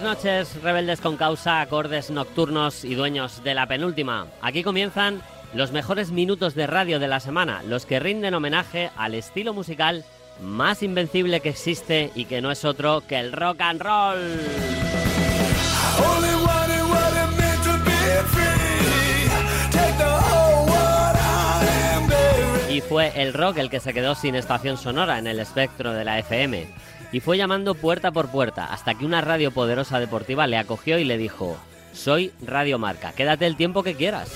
Buenas noches, rebeldes con causa, acordes nocturnos y dueños de la penúltima. Aquí comienzan los mejores minutos de radio de la semana, los que rinden homenaje al estilo musical más invencible que existe y que no es otro que el rock and roll. Y fue el rock el que se quedó sin estación sonora en el espectro de la FM y fue llamando puerta por puerta hasta que una radio poderosa deportiva le acogió y le dijo, soy Radio Marca, quédate el tiempo que quieras.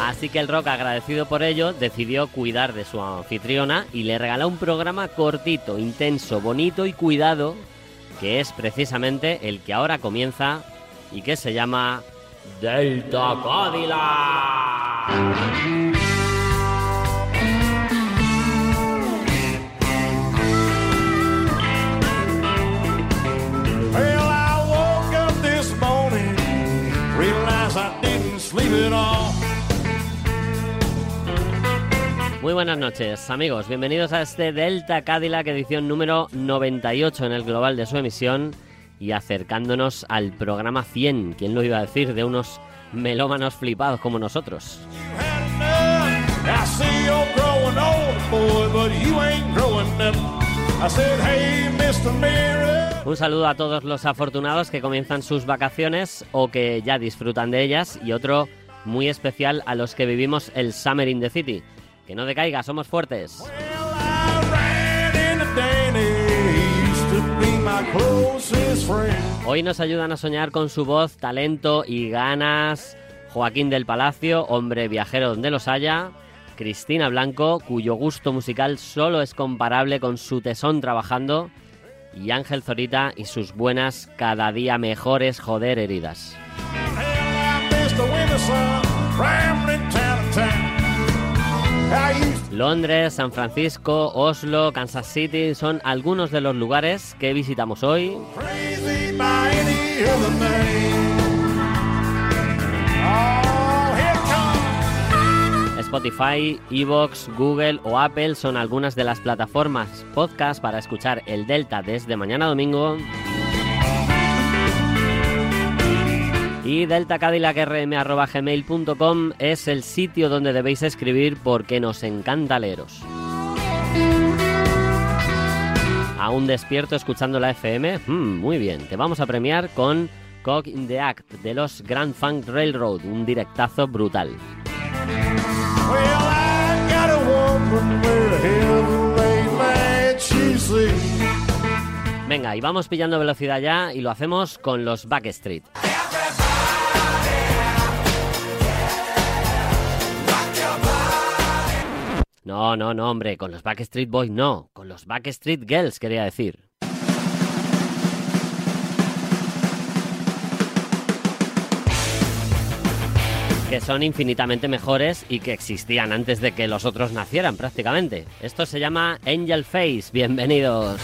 Así que el rock, agradecido por ello, decidió cuidar de su anfitriona y le regaló un programa cortito, intenso, bonito y cuidado que es precisamente el que ahora comienza y que se llama Delta Cadillac. Well, I woke up this morning, realized I didn't sleep at all. Muy buenas noches, amigos. Bienvenidos a este Delta Cadillac edición número 98 en el global de su emisión y acercándonos al programa 100. ¿Quién lo iba a decir? De unos melómanos flipados como nosotros. Un saludo a todos los afortunados que comienzan sus vacaciones o que ya disfrutan de ellas y otro muy especial a los que vivimos el Summer in the City que no decaiga, somos fuertes. Hoy nos ayudan a soñar con su voz, talento y ganas Joaquín del Palacio, hombre viajero donde los haya, Cristina Blanco, cuyo gusto musical solo es comparable con su tesón trabajando, y Ángel Zorita y sus buenas, cada día mejores joder heridas. Londres, San Francisco, Oslo, Kansas City son algunos de los lugares que visitamos hoy. Spotify, Evox, Google o Apple son algunas de las plataformas podcast para escuchar el Delta desde mañana domingo. Y deltacadillacrm.gmail.com es el sitio donde debéis escribir porque nos encanta leeros. ¿Aún despierto escuchando la FM? Hmm, muy bien, te vamos a premiar con Cog in the Act de los Grand Funk Railroad, un directazo brutal. Venga, y vamos pillando velocidad ya y lo hacemos con los Backstreet. No, no, no, hombre, con los Backstreet Boys no, con los Backstreet Girls quería decir. que son infinitamente mejores y que existían antes de que los otros nacieran prácticamente. Esto se llama Angel Face, bienvenidos.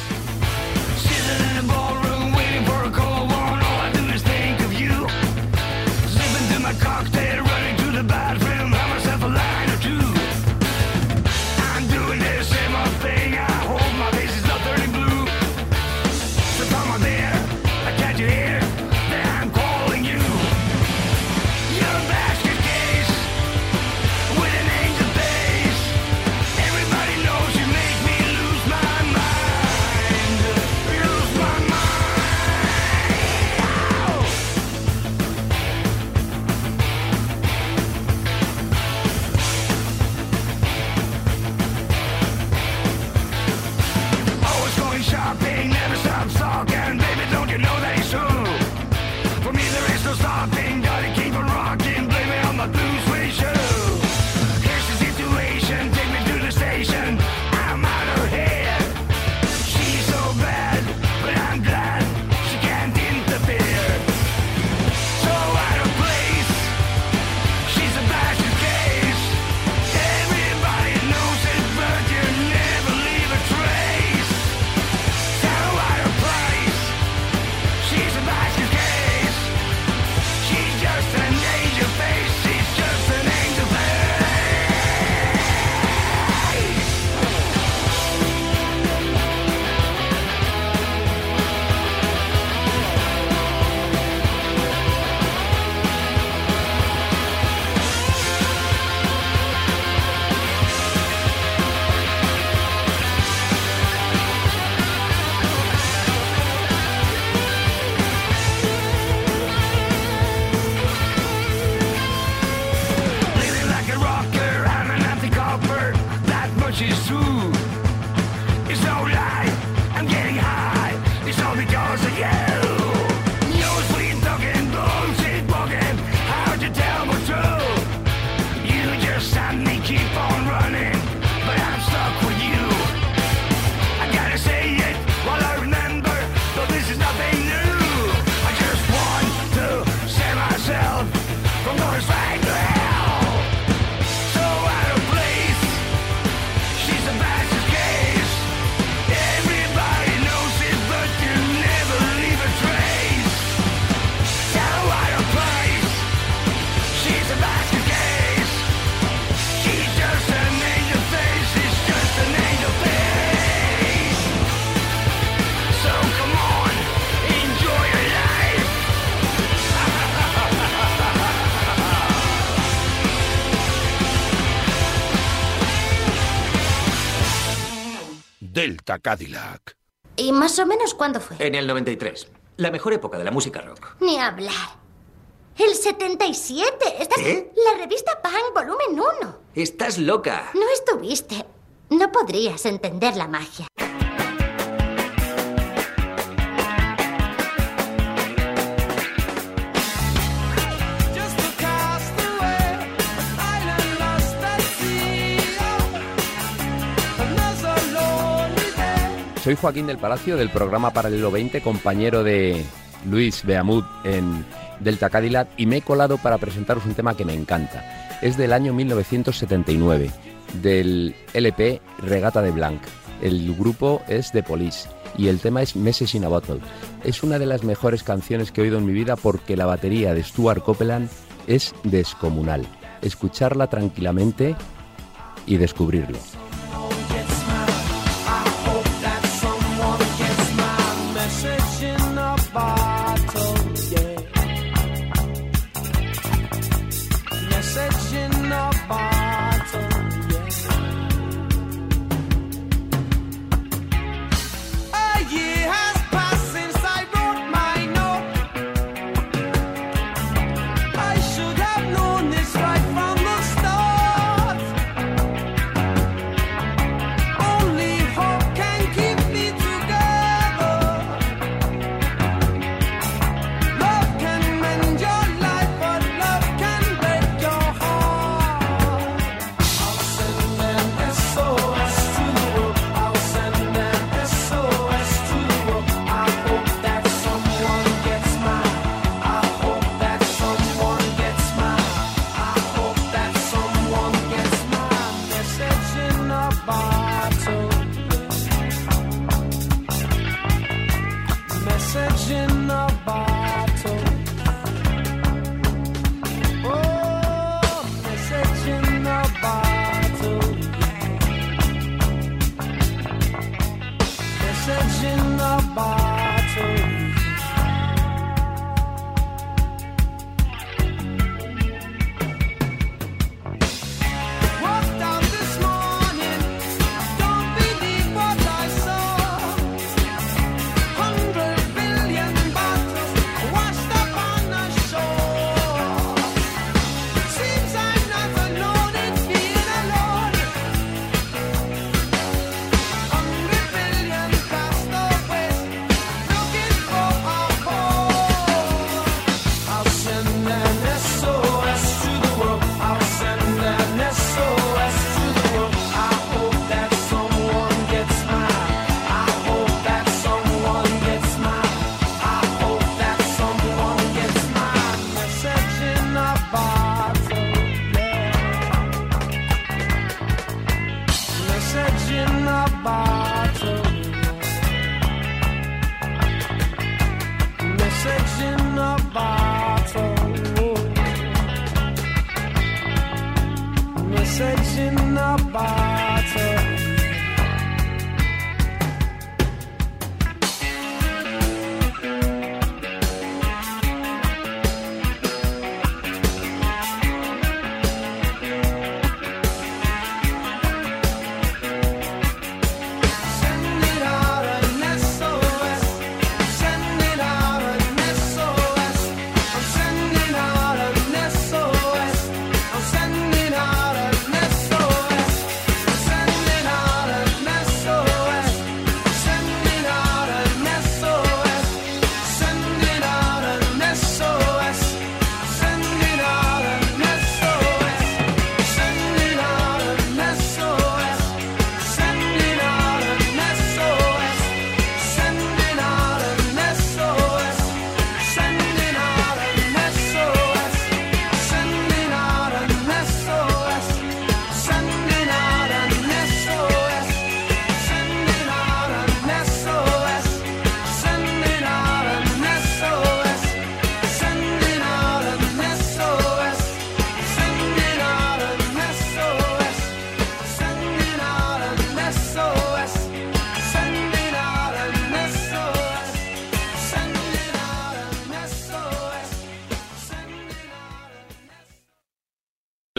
Delta Cadillac. ¿Y más o menos cuándo fue? En el 93. La mejor época de la música rock. Ni hablar. El 77. Estás... ¿Qué? La revista Punk, volumen 1. Estás loca. No estuviste. No podrías entender la magia. Soy Joaquín del Palacio del programa Paralelo 20, compañero de Luis Beamud en Delta Cadillac y me he colado para presentaros un tema que me encanta. Es del año 1979, del LP Regata de Blanc. El grupo es The Police y el tema es Message in a Bottle. Es una de las mejores canciones que he oído en mi vida porque la batería de Stuart Copeland es descomunal. Escucharla tranquilamente y descubrirlo.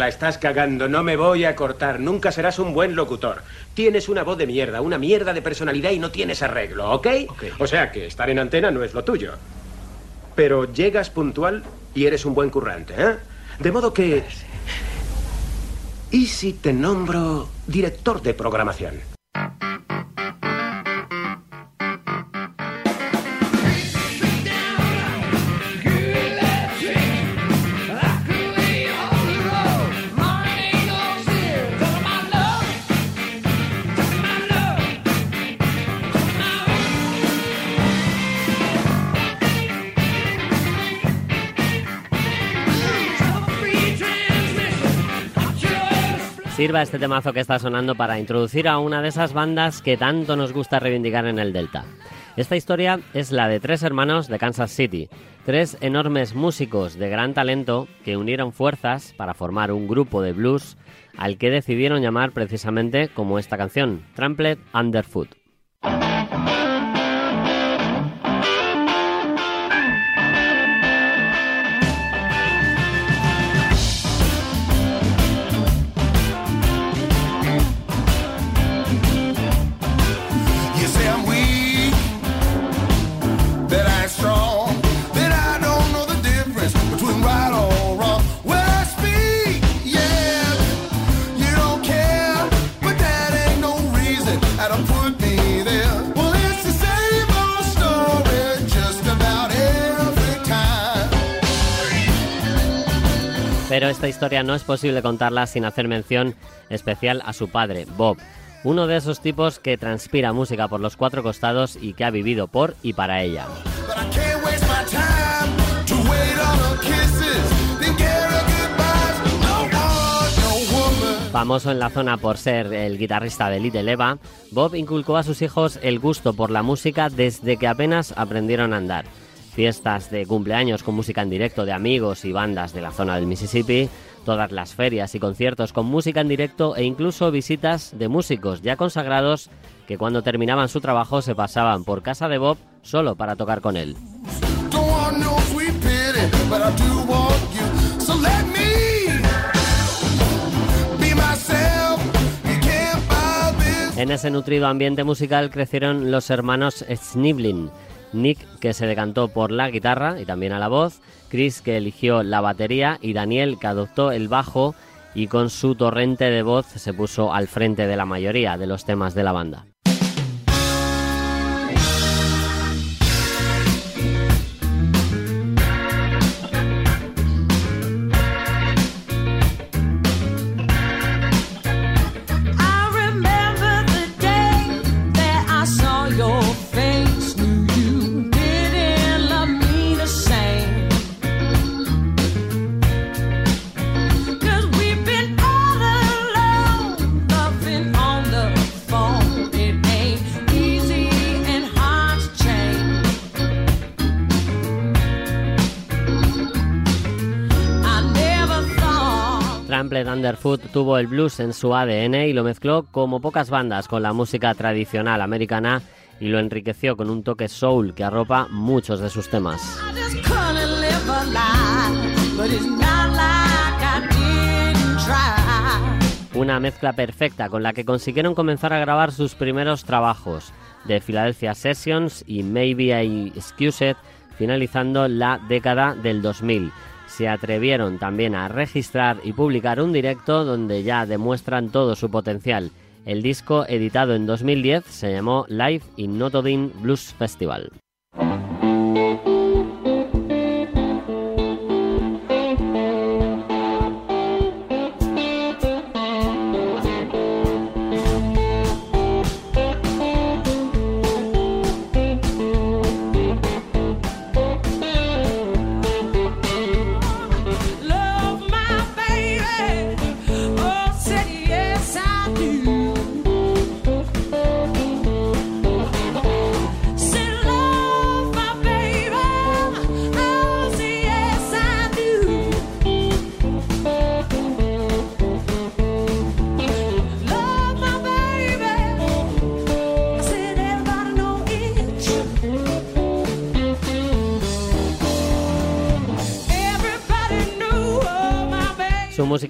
Estás cagando. No me voy a cortar. Nunca serás un buen locutor. Tienes una voz de mierda, una mierda de personalidad y no tienes arreglo, ¿ok? O sea que estar en antena no es lo tuyo. Pero llegas puntual y eres un buen currante, ¿eh? De modo que... ¿Y si te nombro director de programación? Sirva este temazo que está sonando para introducir a una de esas bandas que tanto nos gusta reivindicar en el Delta. Esta historia es la de tres hermanos de Kansas City, tres enormes músicos de gran talento que unieron fuerzas para formar un grupo de blues al que decidieron llamar precisamente como esta canción, Trampled Underfoot. Esta historia no es posible contarla sin hacer mención especial a su padre, Bob, uno de esos tipos que transpira música por los cuatro costados y que ha vivido por y para ella. Famoso en la zona por ser el guitarrista de Little Eva, Bob inculcó a sus hijos el gusto por la música desde que apenas aprendieron a andar fiestas de cumpleaños con música en directo de amigos y bandas de la zona del Mississippi, todas las ferias y conciertos con música en directo e incluso visitas de músicos ya consagrados que cuando terminaban su trabajo se pasaban por casa de Bob solo para tocar con él. En ese nutrido ambiente musical crecieron los hermanos Sniblin, Nick que se decantó por la guitarra y también a la voz, Chris que eligió la batería y Daniel que adoptó el bajo y con su torrente de voz se puso al frente de la mayoría de los temas de la banda. Underfoot tuvo el blues en su ADN y lo mezcló como pocas bandas con la música tradicional americana y lo enriqueció con un toque soul que arropa muchos de sus temas. Una mezcla perfecta con la que consiguieron comenzar a grabar sus primeros trabajos, de Philadelphia Sessions y Maybe I Excuse It, finalizando la década del 2000 se atrevieron también a registrar y publicar un directo donde ya demuestran todo su potencial. El disco, editado en 2010, se llamó Live in Notodin Blues Festival.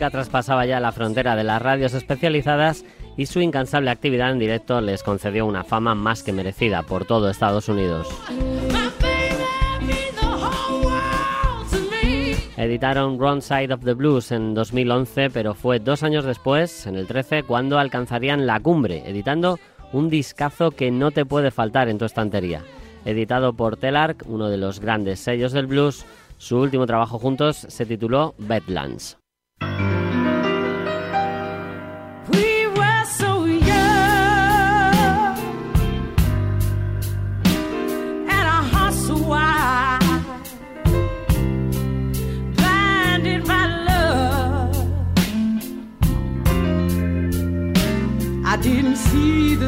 Traspasaba ya la frontera de las radios especializadas y su incansable actividad en directo les concedió una fama más que merecida por todo Estados Unidos. Editaron Wrong Side of the Blues en 2011, pero fue dos años después, en el 13, cuando alcanzarían la cumbre, editando un discazo que no te puede faltar en tu estantería. Editado por Telarc, uno de los grandes sellos del blues, su último trabajo juntos se tituló Badlands.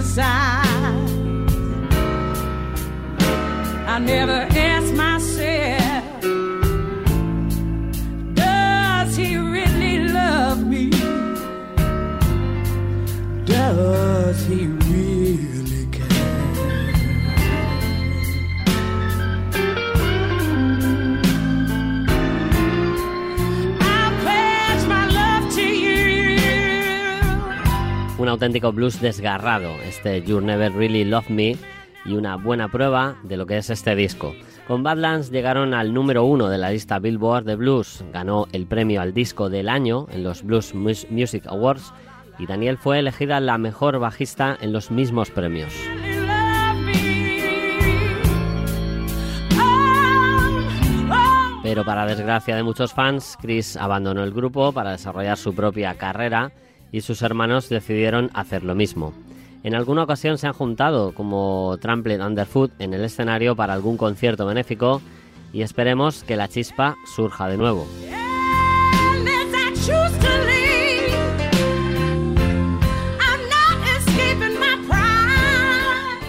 See the signs. I never asked myself, auténtico blues desgarrado, este You Never Really Love Me, y una buena prueba de lo que es este disco. Con Badlands llegaron al número uno de la lista Billboard de Blues, ganó el premio al disco del año en los Blues Music Awards y Daniel fue elegida la mejor bajista en los mismos premios. Pero para desgracia de muchos fans, Chris abandonó el grupo para desarrollar su propia carrera y sus hermanos decidieron hacer lo mismo. En alguna ocasión se han juntado como Trampled Underfoot en el escenario para algún concierto benéfico y esperemos que la chispa surja de nuevo.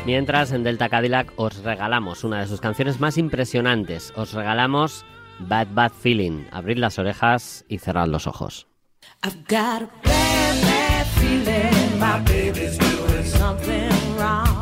Mientras en Delta Cadillac os regalamos una de sus canciones más impresionantes, os regalamos Bad Bad Feeling. Abrid las orejas y cerrad los ojos. I've got a bad, bad feeling my baby's doing something wrong.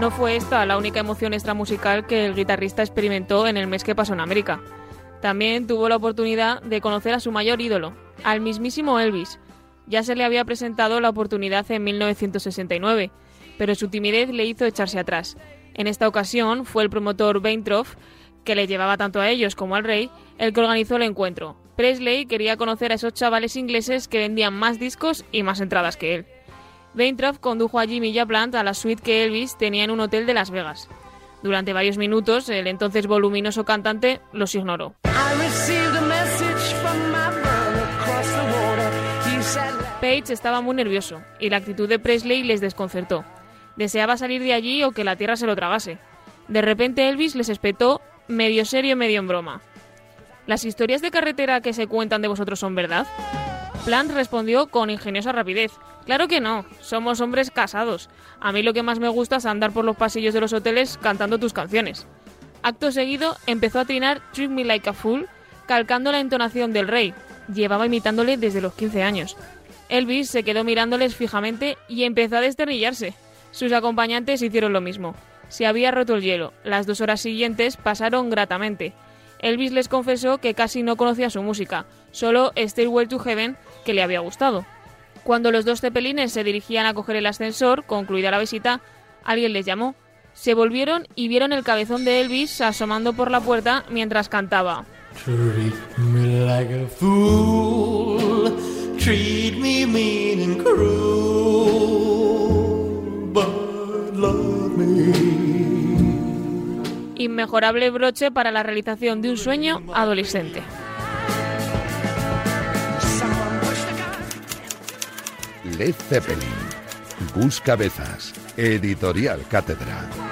No fue esta la única emoción extramusical que el guitarrista experimentó en el mes que pasó en América. También tuvo la oportunidad de conocer a su mayor ídolo, al mismísimo Elvis. Ya se le había presentado la oportunidad en 1969, pero su timidez le hizo echarse atrás. En esta ocasión fue el promotor Weintroff, que le llevaba tanto a ellos como al rey, el que organizó el encuentro. Presley quería conocer a esos chavales ingleses que vendían más discos y más entradas que él. Weintraub condujo a Jimmy y a Plant a la suite que Elvis tenía en un hotel de Las Vegas. Durante varios minutos, el entonces voluminoso cantante los ignoró. Page estaba muy nervioso y la actitud de Presley les desconcertó. Deseaba salir de allí o que la tierra se lo tragase. De repente Elvis les espetó, medio serio, medio en broma. ¿Las historias de carretera que se cuentan de vosotros son verdad? Plant respondió con ingeniosa rapidez. Claro que no, somos hombres casados. A mí lo que más me gusta es andar por los pasillos de los hoteles cantando tus canciones. Acto seguido empezó a trinar Treat Me Like a Fool, calcando la entonación del rey. Llevaba imitándole desde los 15 años. Elvis se quedó mirándoles fijamente y empezó a desternillarse. Sus acompañantes hicieron lo mismo. Se había roto el hielo. Las dos horas siguientes pasaron gratamente. Elvis les confesó que casi no conocía su música, solo Stairway to Heaven que le había gustado. Cuando los dos cepelines se dirigían a coger el ascensor, concluida la visita, alguien les llamó. Se volvieron y vieron el cabezón de Elvis asomando por la puerta mientras cantaba. Inmejorable broche para la realización de un sueño adolescente. Led Zeppelin. Busca Cabezas. Editorial Cátedra.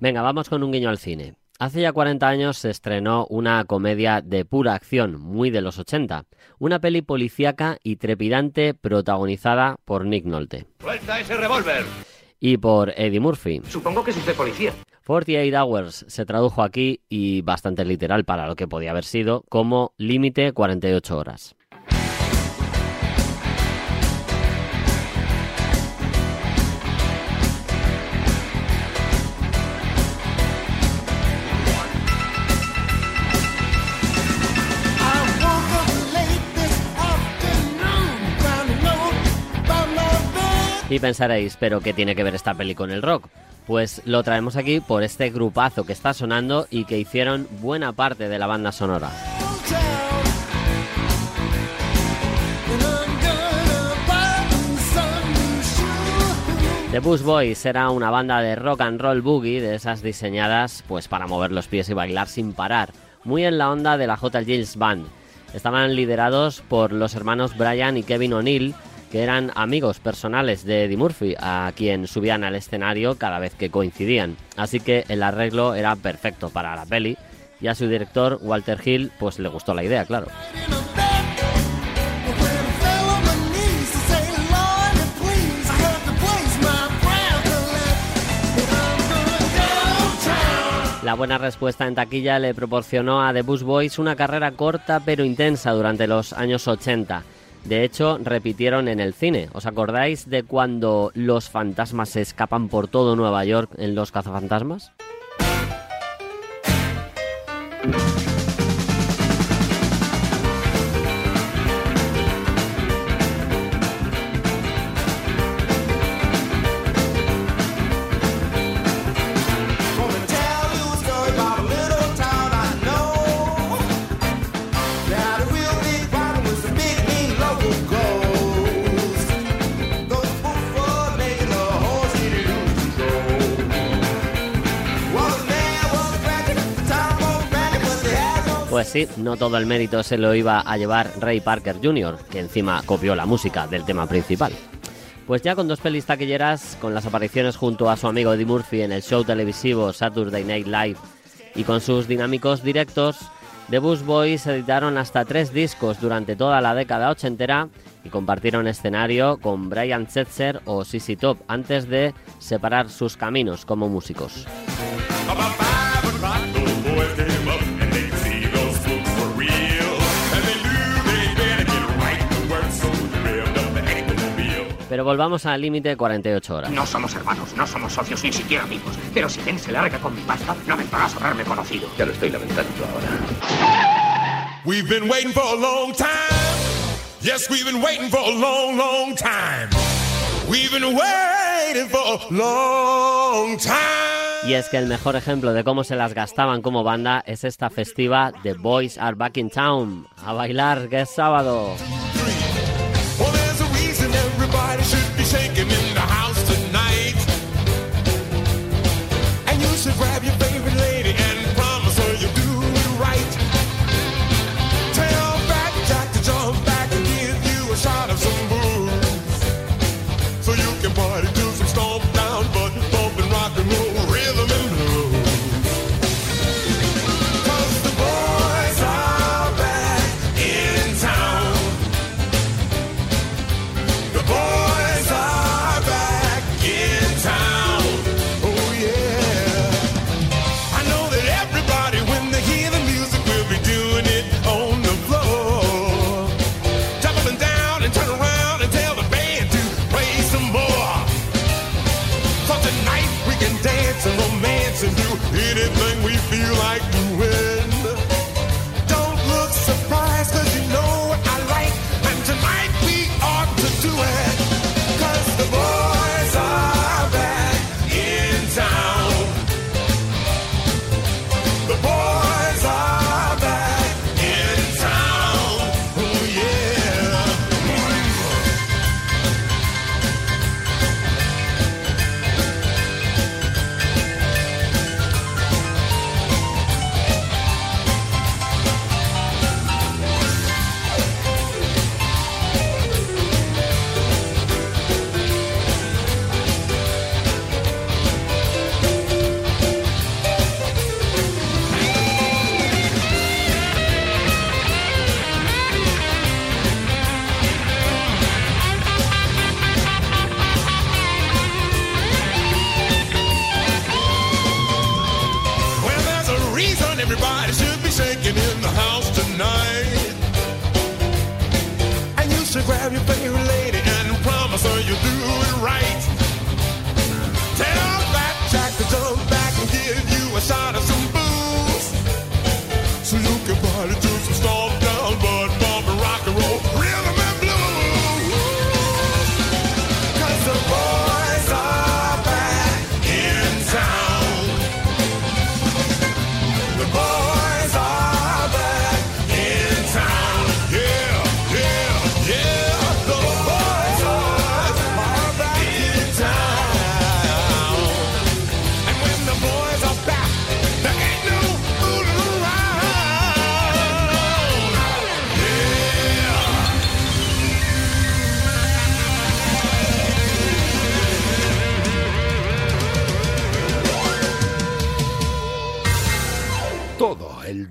Venga, vamos con un guiño al cine. Hace ya 40 años se estrenó una comedia de pura acción, muy de los 80. Una peli policíaca y trepidante protagonizada por Nick Nolte. ¡Suelta ese revólver! Y por Eddie Murphy. Supongo que es usted policía. 48 Hours se tradujo aquí y bastante literal para lo que podía haber sido como límite 48 horas. Y pensaréis, ¿pero qué tiene que ver esta peli con el rock? Pues lo traemos aquí por este grupazo que está sonando y que hicieron buena parte de la banda sonora. The Bush Boys era una banda de rock and roll boogie de esas diseñadas pues para mover los pies y bailar sin parar, muy en la onda de la J. Gilles Band. Estaban liderados por los hermanos Brian y Kevin O'Neill, que eran amigos personales de Eddie Murphy, a quien subían al escenario cada vez que coincidían. Así que el arreglo era perfecto para la peli y a su director Walter Hill pues le gustó la idea, claro. La buena respuesta en taquilla le proporcionó a The Bush Boys una carrera corta pero intensa durante los años 80 de hecho, repitieron en el cine. ¿Os acordáis de cuando los fantasmas se escapan por todo Nueva York en Los cazafantasmas? Pues sí, no todo el mérito se lo iba a llevar Ray Parker Jr., que encima copió la música del tema principal. Pues ya con dos pelis taquilleras, con las apariciones junto a su amigo Eddie Murphy en el show televisivo Saturday Night Live y con sus dinámicos directos, The Bush Boys editaron hasta tres discos durante toda la década ochentera y compartieron escenario con Brian Setzer o Sissy Top antes de separar sus caminos como músicos. Pero volvamos al límite de 48 horas. No somos hermanos, no somos socios, ni siquiera amigos. Pero si Ben se larga con mi pasta, lamentarás haberme conocido. Ya lo estoy lamentando ahora. We've been waiting for a long time. Yes, we've been waiting for a long, long time. We've been waiting for a long time. Y es que el mejor ejemplo de cómo se las gastaban como banda es esta festiva The Boys Are Back in Town. A bailar, que es sábado.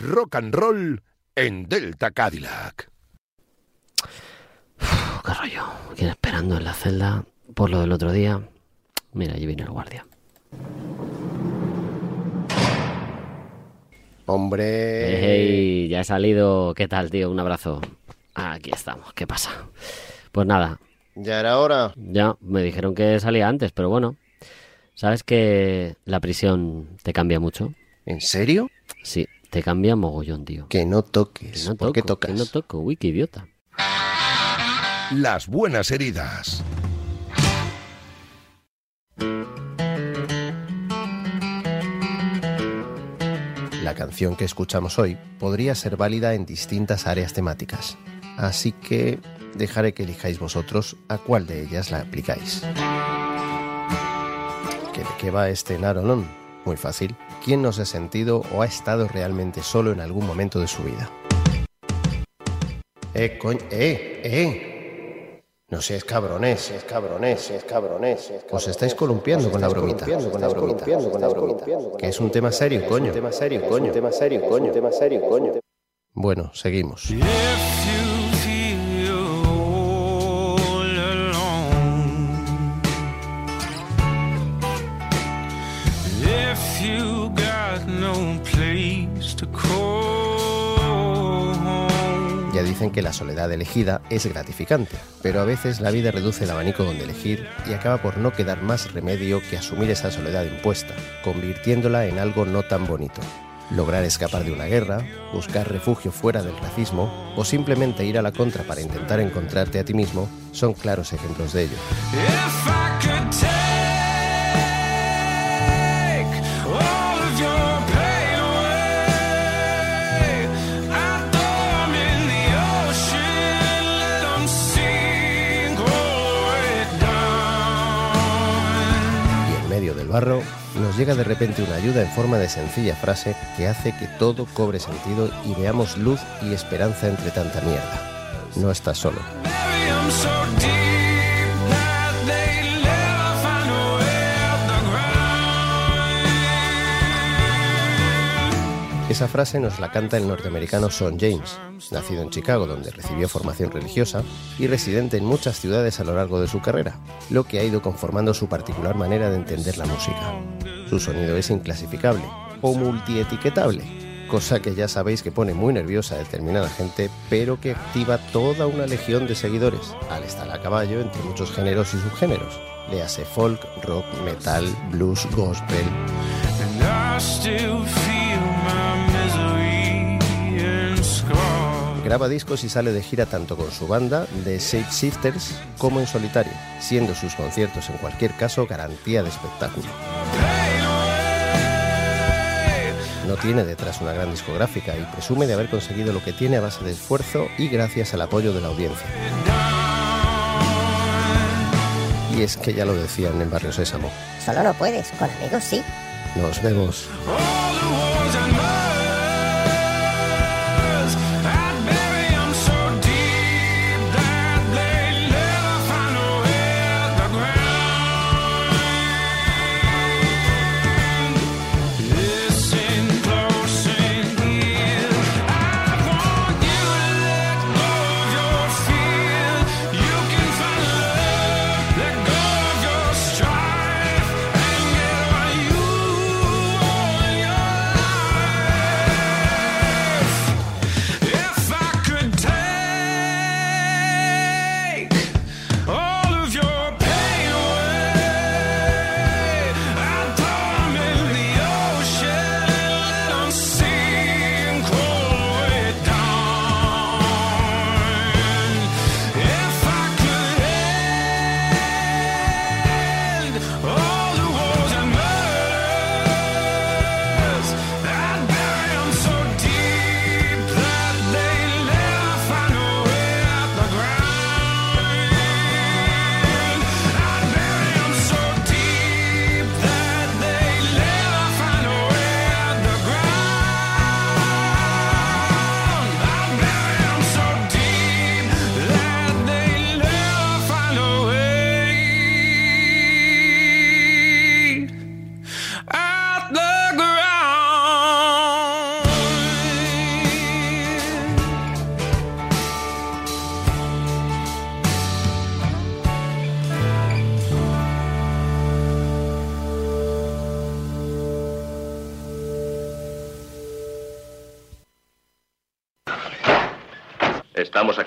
Rock and roll en Delta Cadillac. Uf, qué rollo. ¿Quién esperando en la celda por lo del otro día? Mira, allí viene el guardia. Hombre. Hey, ya he salido. ¿Qué tal, tío? Un abrazo. Aquí estamos. ¿Qué pasa? Pues nada, Ya era hora. ya me dijeron que salía antes, pero bueno. ¿Sabes que la prisión te cambia mucho? ¿En serio? Sí, te cambia mogollón, tío. Que no Que toques. no ¿Por qué toco, que tocas? no toco. Uy, qué idiota. Las buenas heridas. La canción que escuchamos hoy podría ser válida en distintas áreas temáticas. Así que dejaré que elijáis vosotros a cuál de ellas la aplicáis. ¿Que ¿De qué va este Narolón? Muy fácil. ¿Quién no se ha sentido o ha estado realmente solo en algún momento de su vida? Eh, coño, eh, eh. No seas cabrones, seas cabrones, seas cabrones. seas cabrones. Os estáis columpiando con la bromita. Con la bromita. Con la bromita. Que es un tema serio, coño. tema serio, coño. tema serio, coño. tema serio, coño. Bueno, seguimos. If dicen que la soledad elegida es gratificante, pero a veces la vida reduce el abanico donde elegir y acaba por no quedar más remedio que asumir esa soledad impuesta, convirtiéndola en algo no tan bonito. Lograr escapar de una guerra, buscar refugio fuera del racismo o simplemente ir a la contra para intentar encontrarte a ti mismo son claros ejemplos de ello. Nos llega de repente una ayuda en forma de sencilla frase que hace que todo cobre sentido y veamos luz y esperanza entre tanta mierda. No estás solo. Esa frase nos la canta el norteamericano Son James, nacido en Chicago donde recibió formación religiosa y residente en muchas ciudades a lo largo de su carrera, lo que ha ido conformando su particular manera de entender la música. Su sonido es inclasificable o multietiquetable, cosa que ya sabéis que pone muy nerviosa a determinada gente, pero que activa toda una legión de seguidores, al estar a caballo entre muchos géneros y subgéneros. Léase folk, rock, metal, blues, gospel, Graba discos y sale de gira tanto con su banda, The Shape Shifters, como en solitario, siendo sus conciertos en cualquier caso garantía de espectáculo. No tiene detrás una gran discográfica y presume de haber conseguido lo que tiene a base de esfuerzo y gracias al apoyo de la audiencia. Y es que ya lo decían en Barrio Sésamo. Solo no puedes, con amigos sí. Nos vemos.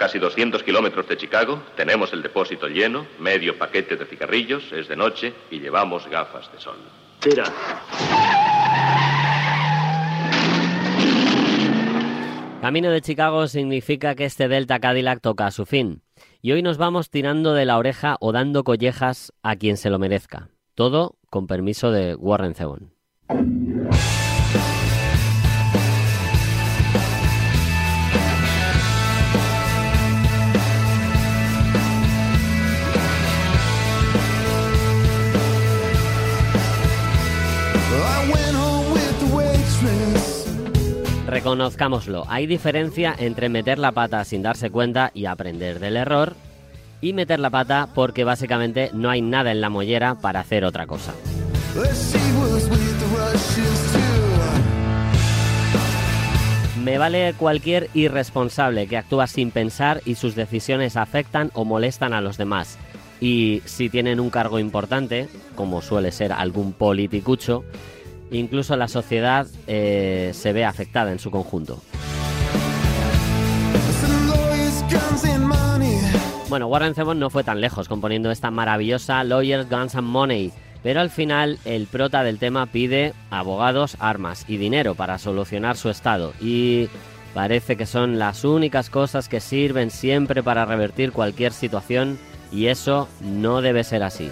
Casi 200 kilómetros de Chicago, tenemos el depósito lleno, medio paquete de cigarrillos, es de noche y llevamos gafas de sol. Tira. Camino de Chicago significa que este Delta Cadillac toca a su fin. Y hoy nos vamos tirando de la oreja o dando collejas a quien se lo merezca. Todo con permiso de Warren Zevon. Reconozcámoslo, hay diferencia entre meter la pata sin darse cuenta y aprender del error y meter la pata porque básicamente no hay nada en la mollera para hacer otra cosa. Me vale cualquier irresponsable que actúa sin pensar y sus decisiones afectan o molestan a los demás. Y si tienen un cargo importante, como suele ser algún politicucho, incluso la sociedad eh, se ve afectada en su conjunto. Bueno, Warren Zevon no fue tan lejos componiendo esta maravillosa Lawyers, Guns and Money, pero al final el prota del tema pide abogados, armas y dinero para solucionar su estado y parece que son las únicas cosas que sirven siempre para revertir cualquier situación y eso no debe ser así.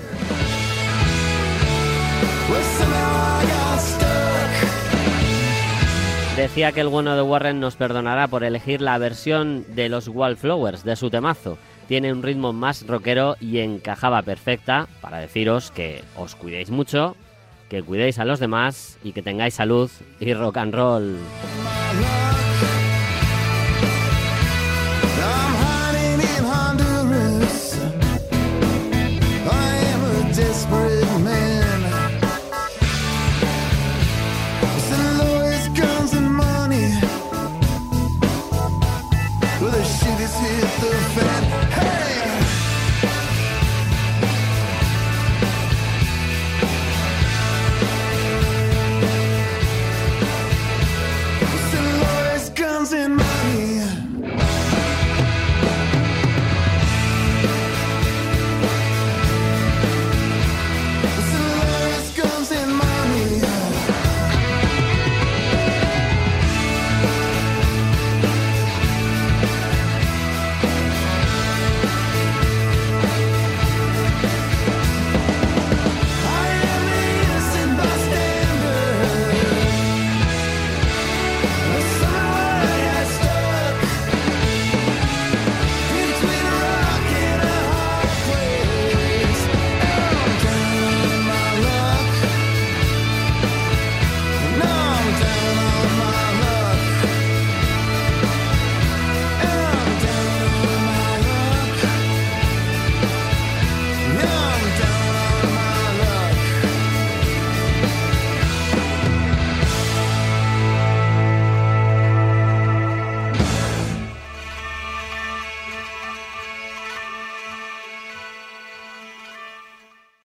Decía que el bueno de Warren nos perdonará por elegir la versión de los Wallflowers de su temazo. Tiene un ritmo más rockero y encajaba perfecta para deciros que os cuidéis mucho, que cuidéis a los demás y que tengáis salud y rock and roll.